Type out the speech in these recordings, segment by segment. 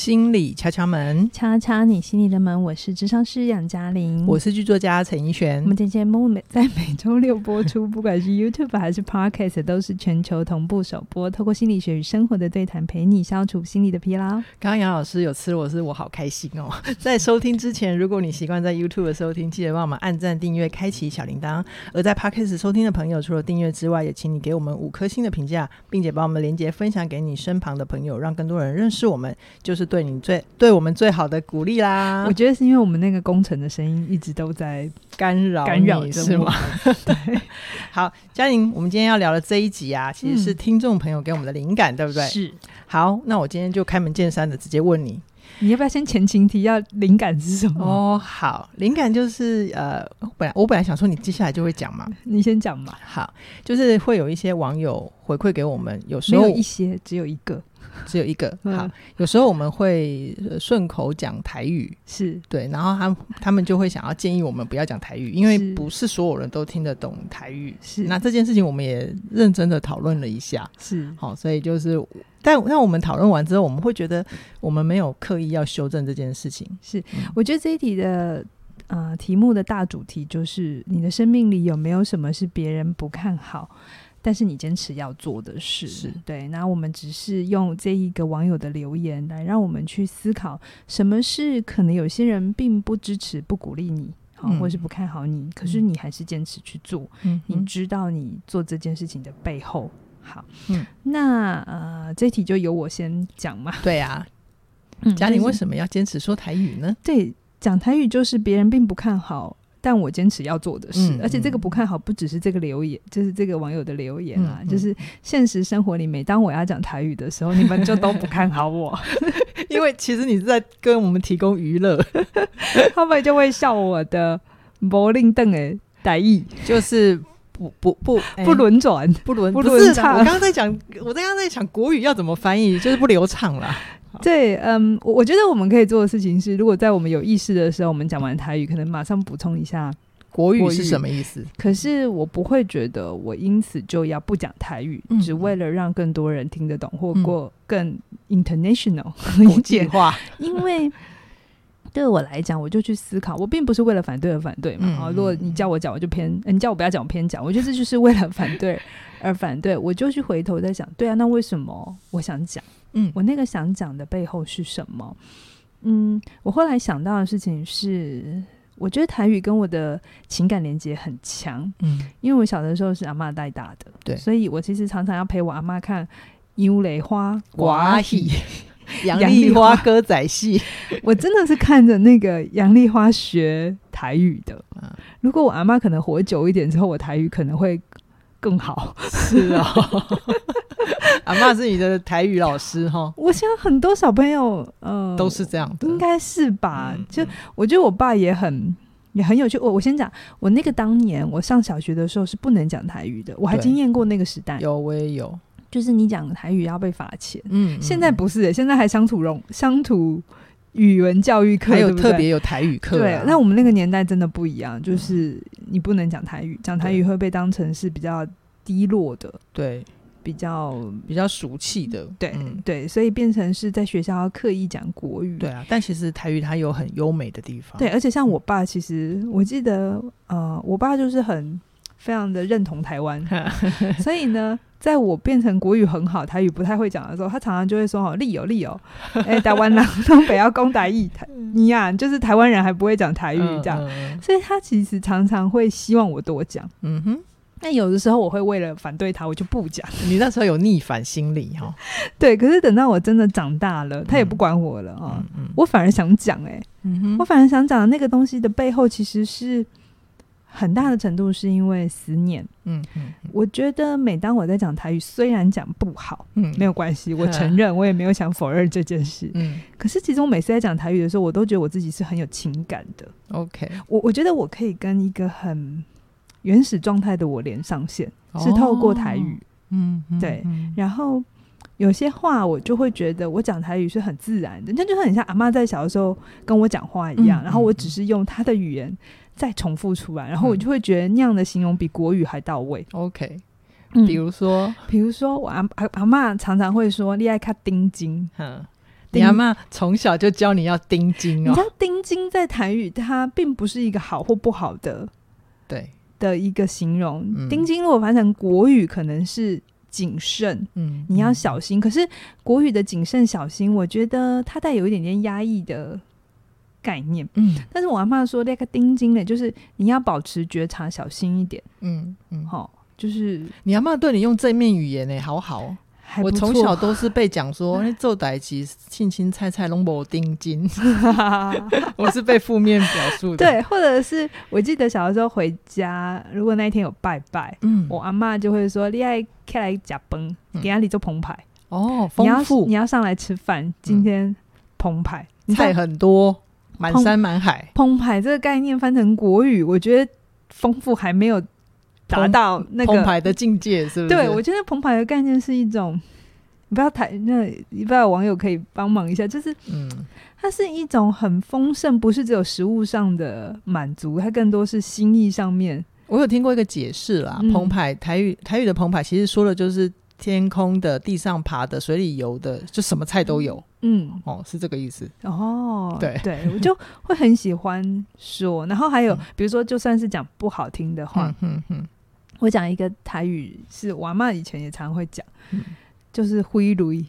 心理敲敲门，敲敲你心里的门。我是智商师杨嘉玲，我是剧作家陈怡璇。我们这节目每在每周六播出，不管是 YouTube 还是 Podcast，都是全球同步首播。透过心理学与生活的对谈，陪你消除心理的疲劳。刚刚杨老师有吃我是，我好开心哦！在收听之前，如果你习惯在 YouTube 的收听，记得帮我们按赞、订阅、开启小铃铛。而在 Podcast 收听的朋友，除了订阅之外，也请你给我们五颗星的评价，并且把我们连接分享给你身旁的朋友，让更多人认识我们。就是。是对你最对我们最好的鼓励啦！我觉得是因为我们那个工程的声音一直都在干扰干扰着，是吗？对，好，嘉玲，我们今天要聊的这一集啊，其实是听众朋友给我们的灵感，嗯、对不对？是。好，那我今天就开门见山的直接问你，你要不要先前情提要灵感是什么？哦，好，灵感就是呃，本来我本来想说你接下来就会讲嘛，你先讲嘛。好，就是会有一些网友回馈给我们，有时候有一些，只有一个。只有一个。好，有时候我们会顺口讲台语，是。对，然后他他们就会想要建议我们不要讲台语，因为不是所有人都听得懂台语。是，那这件事情我们也认真的讨论了一下，是。好，所以就是，但那我们讨论完之后，我们会觉得我们没有刻意要修正这件事情。是，我觉得这一题的呃题目的大主题就是你的生命里有没有什么是别人不看好，但是你坚持要做的事，是对。那我们只是用这一个网友的留言来让我们去思考，什么是可能有些人并不支持、不鼓励你，或是不看好你，可是你还是坚持去做。嗯，你知道你做这件事情的背后。好，嗯，那呃，这题就由我先讲嘛。对啊，嘉玲为什么要坚持说台语呢？对，讲台语就是别人并不看好。但我坚持要做的事，嗯、而且这个不看好，不只是这个留言，就是这个网友的留言啊，嗯、就是现实生活里，每当我要讲台语的时候，你们就都不看好我，因为其实你是在跟我们提供娱乐，他们就会笑我的柏林邓诶台语，就是不不不不轮转，不轮不轮畅。我刚刚在讲，我刚刚在讲国语要怎么翻译，就是不流畅了。对，嗯，我我觉得我们可以做的事情是，如果在我们有意识的时候，我们讲完台语，可能马上补充一下国语是什么意思。可是我不会觉得我因此就要不讲台语，嗯、只为了让更多人听得懂或过更 international 国际化。因为对我来讲，我就去思考，我并不是为了反对而反对嘛。啊、嗯，如果你叫我讲，我就偏；你叫我不要讲，我偏讲。我觉得这就是为了反对 而反对，我就去回头在想，对啊，那为什么我想讲？嗯，我那个想讲的背后是什么？嗯，我后来想到的事情是，我觉得台语跟我的情感连接很强。嗯，因为我小的时候是阿妈带大的，对，所以我其实常常要陪我阿妈看《杨丽花》寡戏、杨丽花歌仔戏。我真的是看着那个杨丽花学台语的。如果我阿妈可能活久一点之后，我台语可能会更好。是啊。阿妈是你的台语老师哈，我想很多小朋友，嗯、呃，都是这样的，应该是吧？嗯、就我觉得我爸也很也很有趣。我我先讲，我那个当年我上小学的时候是不能讲台语的，我还经验过那个时代。有，我也有，就是你讲台语要被罚钱。嗯，现在不是、欸，现在还乡土融乡土语文教育课，还有特别有台语课、啊。对，那我们那个年代真的不一样，就是你不能讲台语，讲台语会被当成是比较低落的。对。比较比较俗气的，对、嗯、对，所以变成是在学校要刻意讲国语。对啊，但其实台语它有很优美的地方。对，而且像我爸，其实我记得，呃，我爸就是很非常的认同台湾，所以呢，在我变成国语很好，台语不太会讲的时候，他常常就会说：“哦，利友利友，哎，台湾人东北要攻台语，你呀、啊，就是台湾人还不会讲台语这样。嗯嗯”所以他其实常常会希望我多讲。嗯哼。那有的时候我会为了反对他，我就不讲。你那时候有逆反心理哈？对，可是等到我真的长大了，他也不管我了啊、嗯嗯嗯。我反而想讲哎、我反而想讲那个东西的背后，其实是很大的程度是因为思念。嗯嗯，我觉得每当我在讲台语，虽然讲不好，嗯，没有关系，我承认，我也没有想否认这件事。嗯，可是其实我每次在讲台语的时候，我都觉得我自己是很有情感的。OK，我我觉得我可以跟一个很。原始状态的我连上线，是透过台语，哦、嗯，对嗯，然后有些话我就会觉得我讲台语是很自然的，那就很像阿妈在小的时候跟我讲话一样，嗯，然后我只是用她的语言再重复出来，嗯，然后我就会觉得那样的形容比国语还到位。OK，嗯，比如说，比如说我阿阿阿嬷常常会说“你爱看丁金”，你阿嬷从小就教你要丁金哦。你知道丁金在台语它并不是一个好或不好的，对的一个形容。嗯、丁金如果翻成国语，可能是谨慎，嗯，你要小心。嗯、可是国语的谨慎小心，我觉得它带有一点点压抑的概念。嗯，但是我阿妈说那个丁金呢，就是你要保持觉察，小心一点。嗯嗯，好，就是你阿妈对你用正面语言呢，好好。我从小都是被讲说，那 做代志，青青菜菜拢无丁金，我是被负面表述的。对，或者是我记得小的时候回家，如果那一天有拜拜，嗯，我阿妈就会说：“你爱开来假崩，给家里做澎湃。哦，丰富，你要上来吃饭，今天澎湃。菜很多，满山满海。澎湃这个概念翻成国语，我觉得丰富还没有。”达到那个澎湃的境界，是不是？对，我觉得澎湃的概念是一种，你不要台那，你不要网友可以帮忙一下，就是，嗯，它是一种很丰盛，不是只有食物上的满足，它更多是心意上面。我有听过一个解释啦，澎湃台语台语的澎湃其实说的就是天空的、地上爬的、水里游的，就什么菜都有。嗯，哦，是这个意思。哦，对对，我就会很喜欢说，然后还有比如说，就算是讲不好听的话，嗯嗯。我讲一个台语，是我阿嬷以前也常会讲，嗯、就是挥泪，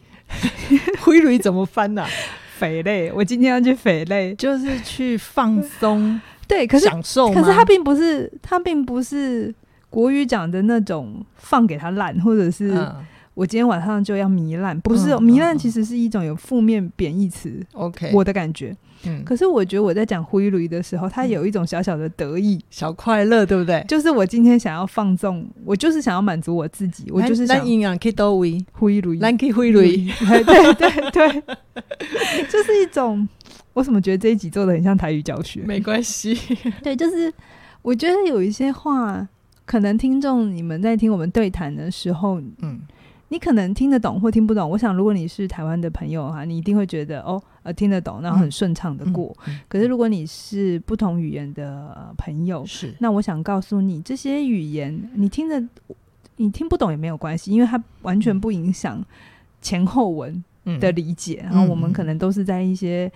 挥泪怎么翻呢、啊？匪类，我今天要去肥类，就是去放 松，对，可是享受，可是它并不是，它并不是国语讲的那种放给他烂，或者是。嗯我今天晚上就要糜烂，不是、嗯、糜烂，其实是一种有负面贬义词。OK，我的感觉。嗯，可是我觉得我在讲灰驴的时候，它有一种小小的得意、嗯、小快乐，对不对？就是我今天想要放纵，我就是想要满足我自己，我就是想。咱营养可以多维挥泪，咱可以挥泪。对对对，就是一种。我怎么觉得这一集做的很像台语教学？没关系。对，就是我觉得有一些话，可能听众你们在听我们对谈的时候，嗯。你可能听得懂或听不懂。我想，如果你是台湾的朋友哈，你一定会觉得哦，呃，听得懂，然后很顺畅的过。嗯嗯嗯、可是，如果你是不同语言的朋友，是那我想告诉你，这些语言你听得你听不懂也没有关系，因为它完全不影响前后文的理解。嗯、然后我们可能都是在一些。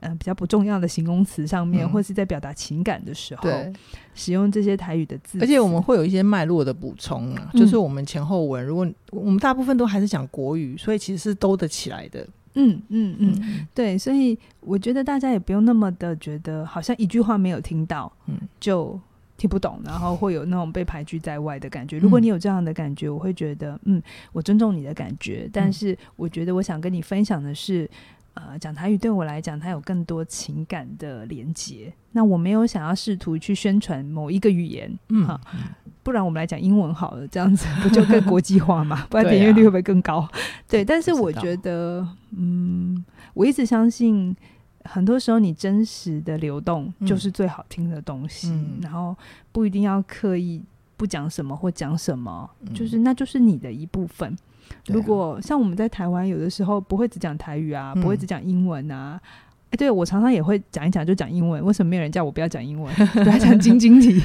嗯、呃，比较不重要的形容词上面，嗯、或是在表达情感的时候，对。使用这些台语的字，而且我们会有一些脉络的补充啊，嗯、就是我们前后文，如果我们大部分都还是讲国语，所以其实是兜得起来的。嗯嗯嗯，嗯对，所以我觉得大家也不用那么的觉得好像一句话没有听到，嗯，就听不懂，然后会有那种被排拒在外的感觉。如果你有这样的感觉，我会觉得，嗯，我尊重你的感觉，但是我觉得我想跟你分享的是。呃，讲台语对我来讲，它有更多情感的连接。那我没有想要试图去宣传某一个语言，嗯，哈，不然我们来讲英文好了，这样子不就更国际化嘛？不然点阅率会不会更高？对，啊、对，但是我觉得，嗯，我一直相信，很多时候你真实的流动就是最好听的东西，嗯、然后不一定要刻意不讲什么或讲什么，嗯、就是那就是你的一部分。如果像我们在台湾，有的时候不会只讲台语啊，不会只讲英文啊。哎，对，我常常也会讲一讲就讲英文。为什么没有人叫我不要讲英文，不要讲晶晶体？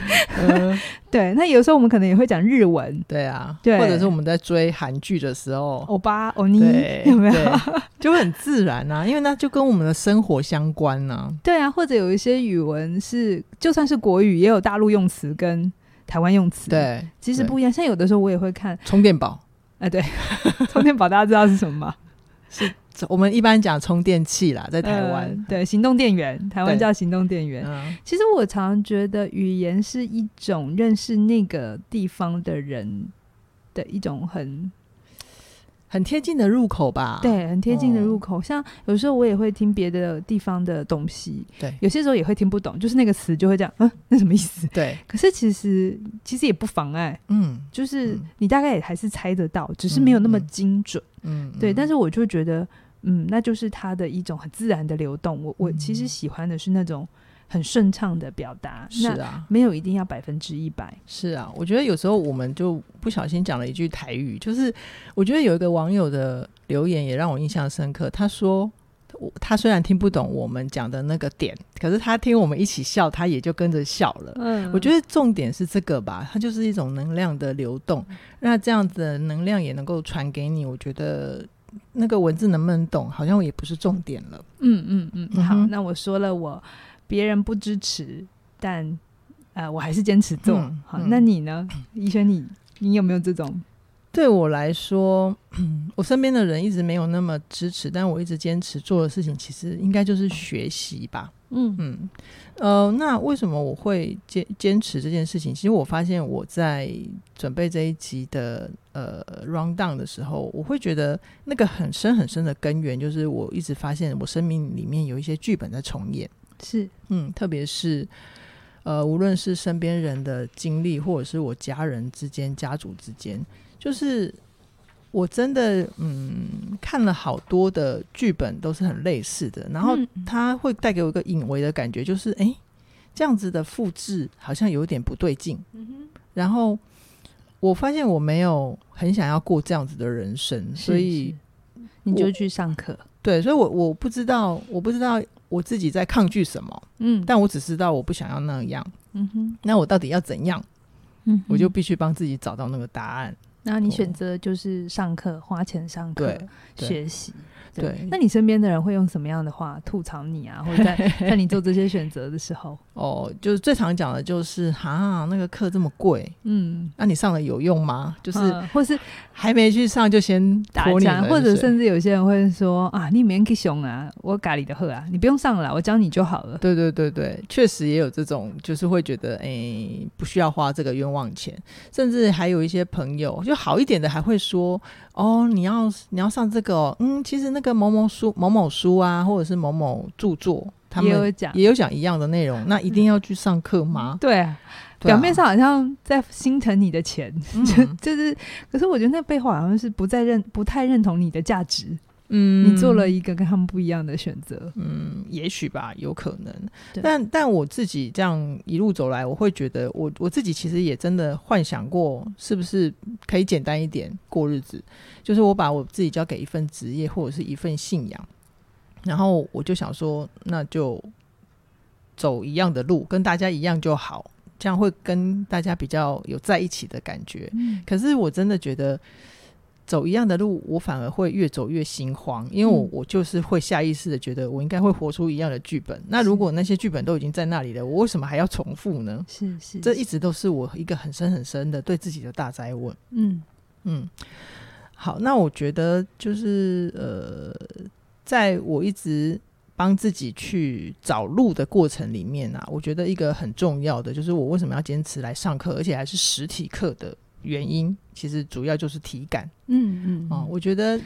对，那有时候我们可能也会讲日文。对啊，对，或者是我们在追韩剧的时候，欧巴、欧尼 有没有？就会很自然啊，因为那就跟我们的生活相关呢。对啊，或者有一些语文是，就算是国语，也有大陆用词跟台湾用词。对，其实不一样。像有的时候我也会看充电宝。哎，对，充电宝大家知道是什么吗？是我们一般讲充电器啦，在台湾、呃，对，行动电源，台湾叫行动电源。嗯、其实我常常觉得语言是一种认识那个地方的人的一种很。很贴近的入口吧，对，很贴近的入口。哦、像有时候我也会听别的地方的东西，对，有些时候也会听不懂，就是那个词就会这样，嗯，那什么意思？对。可是其实其实也不妨碍，嗯，就是你大概也还是猜得到，只是没有那么精准，嗯，对。但是我就觉得，嗯，那就是它的一种很自然的流动。我我其实喜欢的是那种。很顺畅的表达，是啊，没有一定要百分之一百。是啊，我觉得有时候我们就不小心讲了一句台语，就是我觉得有一个网友的留言也让我印象深刻。他说，他虽然听不懂我们讲的那个点，可是他听我们一起笑，他也就跟着笑了。嗯，我觉得重点是这个吧，它就是一种能量的流动，那这样子的能量也能够传给你。我觉得那个文字能不能懂，好像也不是重点了。嗯嗯嗯，好，那我说了，我别人不支持，但呃，我还是坚持做。嗯、好，那你呢？怡萱，你你有没有这种？对我来说，我身边的人一直没有那么支持，但我一直坚持做的事情，其实应该就是学习吧。嗯嗯，呃，那为什么我会坚坚持这件事情？其实我发现我在准备这一集的呃 rundown 的时候，我会觉得那个很深很深的根源，就是我一直发现我生命里面有一些剧本在重演。是，嗯，特别是呃，无论是身边人的经历，或者是我家人之间、家族之间。就是我真的嗯看了好多的剧本都是很类似的，然后他会带给我一个隐微的感觉，就是哎、欸、这样子的复制好像有点不对劲。然后我发现我没有很想要过这样子的人生，所以你就去上课。对，所以我我不知道我不知道我自己在抗拒什么，嗯，但我只知道我不想要那样。嗯哼，那我到底要怎样？嗯，我就必须帮自己找到那个答案。那你选择就是上课，花钱上课学习。对，那你身边的人会用什么样的话吐槽你啊？或者在在你做这些选择的时候，哦，就是最常讲的就是哈，那个课这么贵，嗯，那、啊、你上了有用吗？就是，嗯、或是还没去上就先打讲，或者甚至有些人会说啊，你免去熊啊，我咖喱的喝啊，你不用上了，我教你就好了。对对对对，确实也有这种，就是会觉得哎、欸，不需要花这个冤枉钱，甚至还有一些朋友就好一点的还会说。哦，你要你要上这个哦，嗯，其实那个某某书、某某书啊，或者是某某著作，他们也有讲也有讲一样的内容，那一定要去上课吗？对啊，表面上好像在心疼你的钱，嗯、就 就是，可是我觉得那背后好像是不再认、不太认同你的价值。嗯，你做了一个跟他们不一样的选择。嗯，也许吧，有可能。但但我自己这样一路走来，我会觉得我我自己其实也真的幻想过，是不是可以简单一点过日子？就是我把我自己交给一份职业或者是一份信仰，然后我就想说，那就走一样的路，跟大家一样就好，这样会跟大家比较有在一起的感觉。嗯，可是我真的觉得。走一样的路，我反而会越走越心慌，因为我我就是会下意识的觉得我应该会活出一样的剧本。那如果那些剧本都已经在那里了，我为什么还要重复呢？是是，是，这一直都是我一个很深很深的对自己的大灾问。嗯嗯，好，那我觉得就是呃，在我一直帮自己去找路的过程里面啊，我觉得一个很重要的就是我为什么要坚持来上课，而且还是实体课的。原因其实主要就是体感，嗯嗯，哦，我觉得，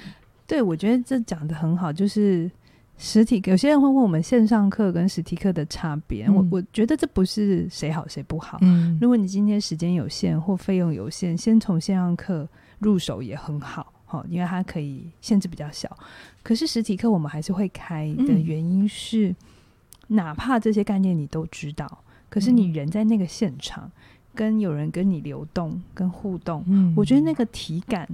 对，我觉得这讲的很好，就是实体。有些人会问我们线上课跟实体课的差别，嗯、我我觉得这不是谁好谁不好。嗯，如果你今天时间有限或费用有限，先从线上课入手也很好，哈，因为它可以限制比较小。可是实体课我们还是会开的原因是，嗯、哪怕这些概念你都知道，可是你人在那个现场。跟有人跟你流动、跟互动，嗯，我觉得那个体感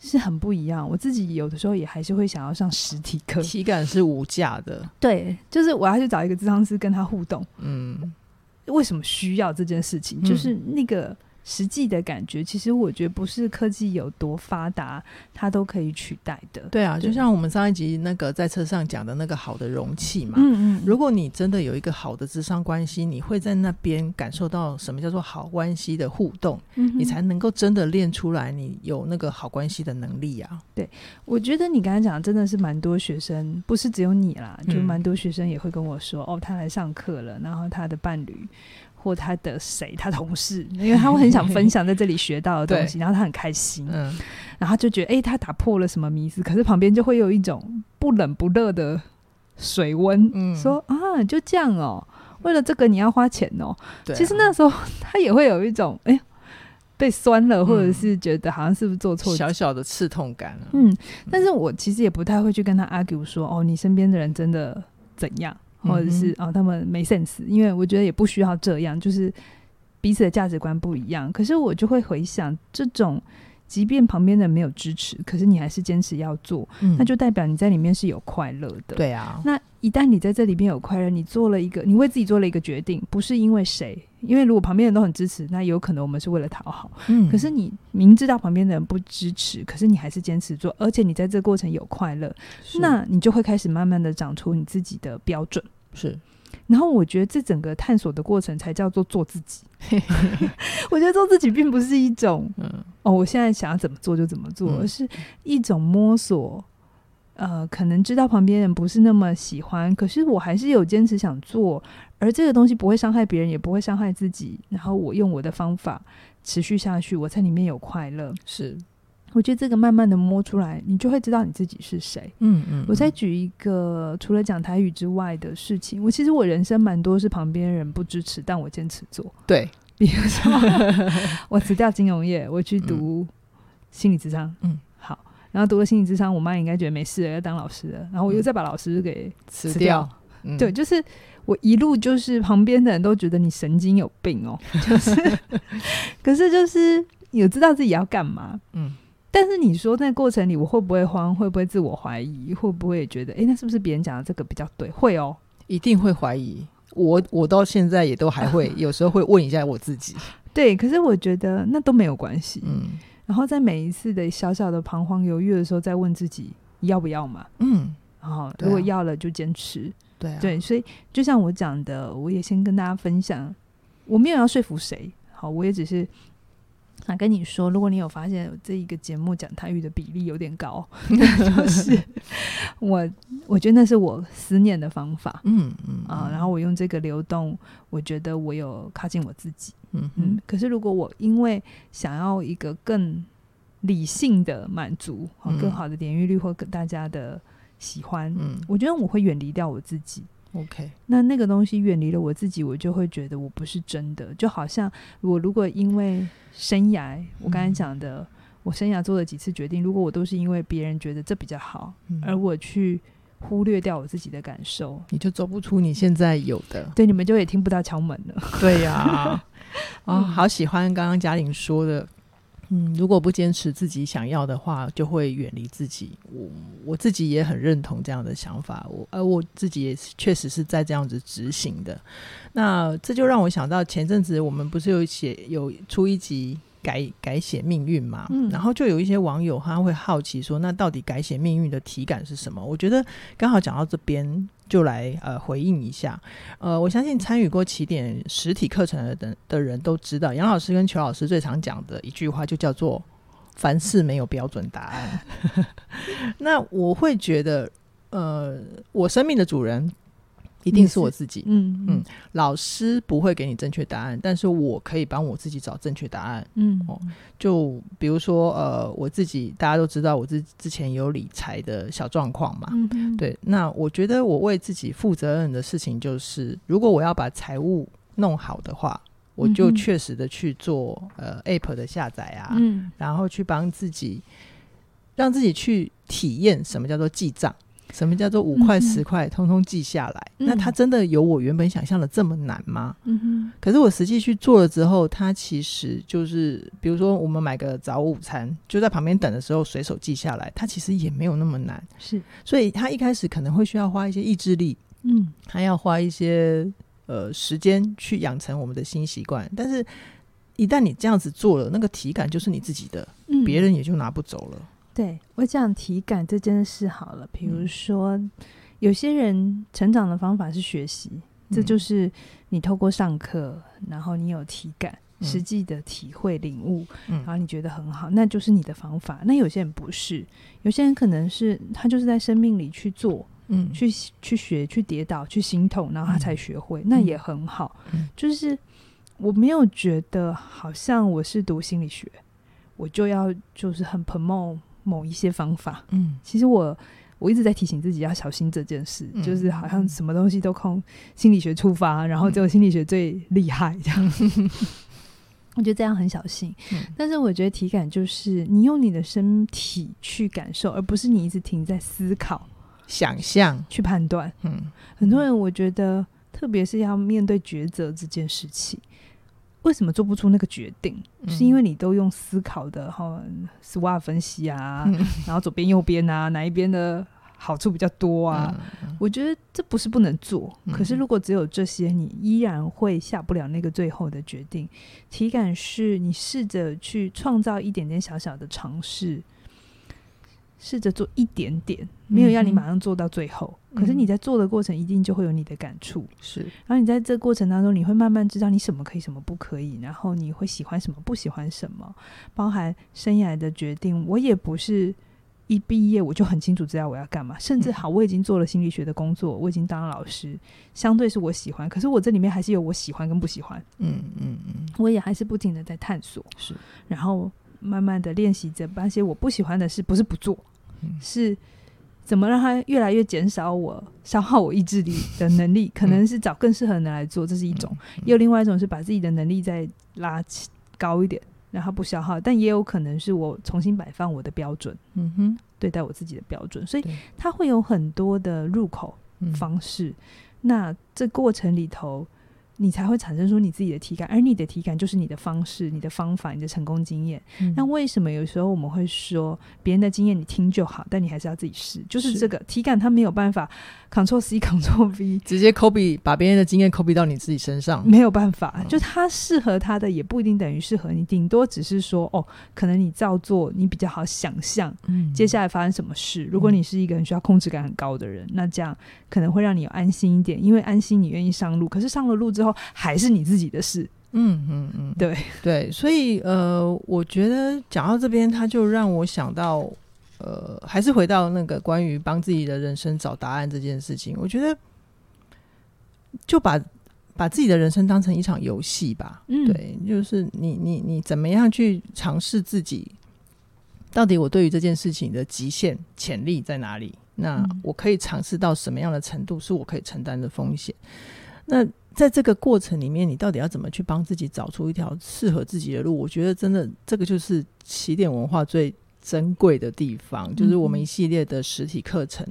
是很不一样。我自己有的时候也还是会想要上实体课，体感是无价的。对，就是我要去找一个智商师跟他互动。嗯，为什么需要这件事情？就是那个。实际的感觉，其实我觉得不是科技有多发达，它都可以取代的。对啊，就像我们上一集那个在车上讲的那个好的容器嘛。嗯嗯。如果你真的有一个好的智商关系，你会在那边感受到什么叫做好关系的互动，嗯，你才能够真的练出来你有那个好关系的能力啊。对，我觉得你刚才讲的真的是蛮多学生，不是只有你啦，就蛮多学生也会跟我说，嗯，哦，他来上课了，然后他的伴侣。或他的谁，他同事，因为他会很想分享在这里学到的东西，然后他很开心，嗯，然后就觉得，哎、欸，他打破了什么迷思，可是旁边就会有一种不冷不热的水温，嗯，说啊，就这样哦，为了这个你要花钱哦，其实那时候他也会有一种，哎、欸，被酸了，或者是觉得好像是不是做错，小小的刺痛感，啊，嗯，但是我其实也不太会去跟他 argue 说，哦，你身边的人真的怎样。或者是啊、哦，他们没 sense，因为我觉得也不需要这样，就是彼此的价值观不一样。可是我就会回想，这种即便旁边的人没有支持，可是你还是坚持要做，嗯，那就代表你在里面是有快乐的。对啊，那一旦你在这里边有快乐，你做了一个，你为自己做了一个决定，不是因为谁，因为如果旁边人都很支持，那有可能我们是为了讨好。嗯，可是你明知道旁边的人不支持，可是你还是坚持做，而且你在这个过程有快乐，那你就会开始慢慢的长出你自己的标准。是。然后我觉得这整个探索的过程才叫做做自己。我觉得做自己并不是一种，嗯，哦，我现在想要怎么做就怎么做，而是一种摸索。呃，可能知道旁边人不是那么喜欢，可是我还是有坚持想做，而这个东西不会伤害别人，也不会伤害自己。然后我用我的方法持续下去，我在里面有快乐。是。我觉得这个慢慢的摸出来，你就会知道你自己是谁。嗯。嗯嗯。我再举一个除了讲台语之外的事情，我其实我人生蛮多是旁边人不支持，但我坚持做。对，比如说 我辞掉金融业，我去读心理智商。嗯。好，然后读了心理智商，我妈应该觉得没事了，要当老师了，然后我又再把老师给辞掉。掉嗯、对，就是我一路就是旁边的人都觉得你神经有病哦，就是，可是就是有知道自己要干嘛。嗯。但是你说那过程里，我会不会慌？会不会自我怀疑？会不会觉得，哎、欸，那是不是别人讲的这个比较对？会哦，一定会怀疑。我我到现在也都还会，有时候会问一下我自己。对，可是我觉得那都没有关系。嗯，然后在每一次的小小的彷徨犹豫的时候，再问自己要不要嘛？嗯，然后如果要了就坚持。对、啊、对，所以就像我讲的，我也先跟大家分享，我没有要说服谁。好，我也只是。想跟你说，如果你有发现这一个节目讲台语的比例有点高，就是我我觉得那是我思念的方法，嗯嗯啊，然后我用这个流动，我觉得我有靠近我自己，嗯嗯。可是如果我因为想要一个更理性的满足，更好的点阅率或跟大家的喜欢，嗯，我觉得我会远离掉我自己。OK，那那个东西远离了我自己，我就会觉得我不是真的。就好像我如果因为生涯，我刚才讲的，嗯、我生涯做了几次决定，如果我都是因为别人觉得这比较好，嗯、而我去忽略掉我自己的感受，你就走不出你现在有的。对，你们就也听不到敲门了。对呀、啊，啊、哦，好喜欢刚刚嘉玲说的。嗯，如果不坚持自己想要的话，就会远离自己。我我自己也很认同这样的想法，我而我自己也确实是在这样子执行的。那这就让我想到前阵子我们不是有写有出一集改改写命运嘛？嗯，然后就有一些网友他会好奇说，那到底改写命运的体感是什么？我觉得刚好讲到这边。就来呃回应一下，呃，我相信参与过起点实体课程的的的人都知道，杨老师跟裘老师最常讲的一句话就叫做“凡事没有标准答案”。那我会觉得，呃，我生命的主人。一定是我自己，嗯嗯，老师不会给你正确答案，但是我可以帮我自己找正确答案，嗯。哦，就比如说呃，我自己大家都知道，我之之前有理财的小状况嘛，嗯嗯，对，那我觉得我为自己负责任的事情就是，如果我要把财务弄好的话，我就确实的去做呃 App 的下载啊，嗯，然后去帮自己让自己去体验什么叫做记账。什么叫做五块十块，通通记下来？嗯、那它真的有我原本想象的这么难吗？嗯哼。可是我实际去做了之后，它其实就是，比如说我们买个早午餐，就在旁边等的时候随手记下来，它其实也没有那么难。是。所以它一开始可能会需要花一些意志力，嗯，还要花一些呃时间去养成我们的新习惯。但是，一旦你这样子做了，那个体感就是你自己的，嗯，别人也就拿不走了。对，我讲体感这件事好了，比如说、嗯、有些人成长的方法是学习，嗯、这就是你透过上课，然后你有体感，嗯、实际的体会领悟，嗯、然后你觉得很好，那就是你的方法。那有些人不是，有些人可能是他就是在生命里去做，嗯，去去学，去跌倒，去心痛，然后他才学会，嗯、那也很好。嗯、就是我没有觉得好像我是读心理学，我就要就是很 promote。某一些方法，嗯，其实我我一直在提醒自己要小心这件事，嗯、就是好像什么东西都靠心理学出发，然后只有心理学最厉害这样。嗯、我觉得这样很小心，嗯、但是我觉得体感就是你用你的身体去感受，而不是你一直停在思考、想象、去判断。嗯，很多人我觉得，特别是要面对抉择这件事情，为什么做不出那个决定？嗯、是因为你都用思考的哈，SWOT 分析啊，嗯、然后左边右边啊，哪一边的好处比较多啊？嗯、我觉得这不是不能做，嗯、可是如果只有这些，你依然会下不了那个最后的决定。体感是你试着去创造一点点小小的尝试。试着做一点点，没有要你马上做到最后。嗯、可是你在做的过程，一定就会有你的感触。是，然后你在这过程当中，你会慢慢知道你什么可以，什么不可以。然后你会喜欢什么，不喜欢什么，包含生涯的决定。我也不是一毕业我就很清楚知道我要干嘛。甚至好，我已经做了心理学的工作，我已经当了老师，相对是我喜欢。可是我这里面还是有我喜欢跟不喜欢。嗯嗯嗯，我也还是不停的在探索。是，然后。慢慢的练习着，把一些我不喜欢的事，不是不做，嗯、是怎么让它越来越减少我消耗我意志力的能力？可能是找更适合的人来做，这是一种；嗯嗯、也有另外一种是把自己的能力再拉高一点，然后不消耗。但也有可能是我重新摆放我的标准，嗯哼，对待我自己的标准。所以它会有很多的入口方式。嗯、那这过程里头。你才会产生出你自己的体感，而你的体感就是你的方式、你的方法、你的成功经验。嗯、那为什么有时候我们会说别人的经验你听就好，但你还是要自己试？就是这个是体感，它没有办法 Ctrl C Ctrl V 直接 copy 把别人的经验 copy 到你自己身上，没有办法。嗯、就它适合他的，也不一定等于适合你，顶多只是说哦，可能你照做，你比较好想象接下来发生什么事。嗯、如果你是一个很需要控制感很高的人，那这样可能会让你有安心一点，因为安心你愿意上路。可是上了路之后，还是你自己的事，嗯嗯嗯，对对，所以呃，我觉得讲到这边，他就让我想到，呃，还是回到那个关于帮自己的人生找答案这件事情。我觉得就把把自己的人生当成一场游戏吧，嗯，对，就是你你你怎么样去尝试自己，到底我对于这件事情的极限潜力在哪里？那我可以尝试到什么样的程度是我可以承担的风险？那在这个过程里面，你到底要怎么去帮自己找出一条适合自己的路？我觉得真的，这个就是起点文化最珍贵的地方，就是我们一系列的实体课程。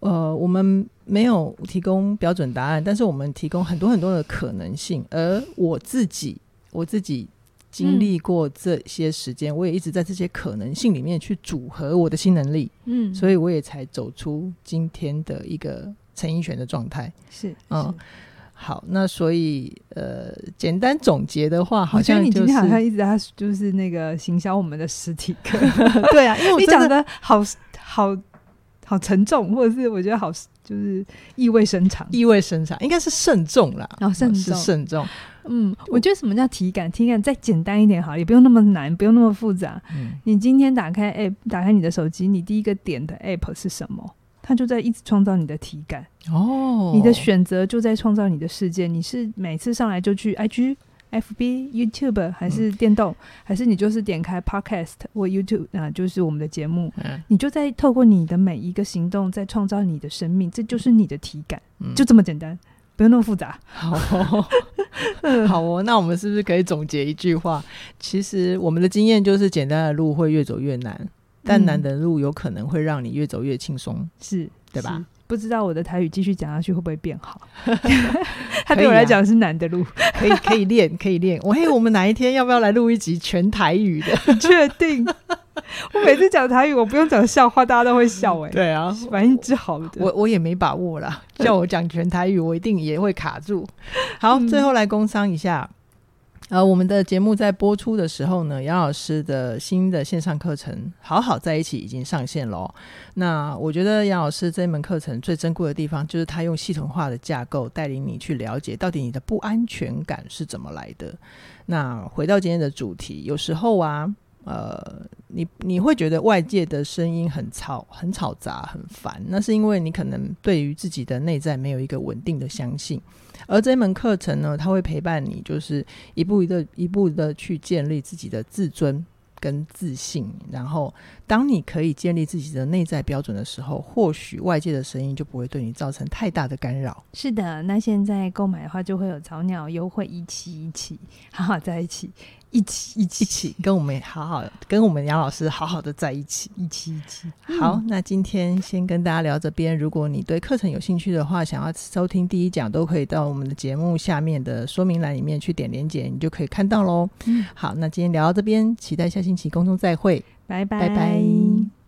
嗯、呃，我们没有提供标准答案，但是我们提供很多很多的可能性。而我自己，我自己经历过这些时间，嗯、我也一直在这些可能性里面去组合我的新能力。嗯，所以我也才走出今天的一个。陈奕璇的状态。是嗯，好，那所以呃，简单总结的话，好像、就是、你今天好像一直在就是那个行销我们的实体课，对啊，因为我你讲的好好好沉重，或者是我觉得好就是意味深长，意味深长应该是慎重啦，然后慎重。是慎重，嗯，我觉得什么叫体感？体感再简单一点好，也不用那么难，不用那么复杂。嗯，你今天打开 app，打开你的手机，你第一个点的 app 是什么？它就在一直创造你的体感哦，你的选择就在创造你的世界。你是每次上来就去 IG、FB、YouTube，还是电动，嗯、还是你就是点开 Podcast 或 YouTube 啊，就是我们的节目，嗯、你就在透过你的每一个行动在创造你的生命，这就是你的体感，嗯、就这么简单，不用那么复杂。好哦，好哦，那我们是不是可以总结一句话？其实我们的经验就是，简单的路会越走越难。但难的路有可能会让你越走越轻松，是对吧？不知道我的台语继续讲下去会不会变好？它对我来讲是难的路，可以可以练，可以练。我嘿，我们哪一天要不要来录一集全台语的？确定？我每次讲台语，我不用讲笑话，大家都会笑哎。对啊，反应之好的，我我也没把握啦。叫我讲全台语，我一定也会卡住。好，最后来工商一下。呃，我们的节目在播出的时候呢，杨老师的新的线上课程《好好在一起》已经上线了。那我觉得杨老师这门课程最珍贵的地方，就是他用系统化的架构带领你去了解到底你的不安全感是怎么来的。那回到今天的主题，有时候啊。呃，你你会觉得外界的声音很吵、很吵杂、很烦，那是因为你可能对于自己的内在没有一个稳定的相信。而这门课程呢，它会陪伴你，就是一步一个、一步的去建立自己的自尊跟自信。然后，当你可以建立自己的内在标准的时候，或许外界的声音就不会对你造成太大的干扰。是的，那现在购买的话，就会有早鸟优惠，一起一起好好在一起。一起一起一起跟我们好好跟我们杨老师好好的在一起，一起一起。好，那今天先跟大家聊这边。如果你对课程有兴趣的话，想要收听第一讲，都可以到我们的节目下面的说明栏里面去点连结，你就可以看到喽。嗯，好，那今天聊到这边，期待下星期空中再会，拜拜拜拜。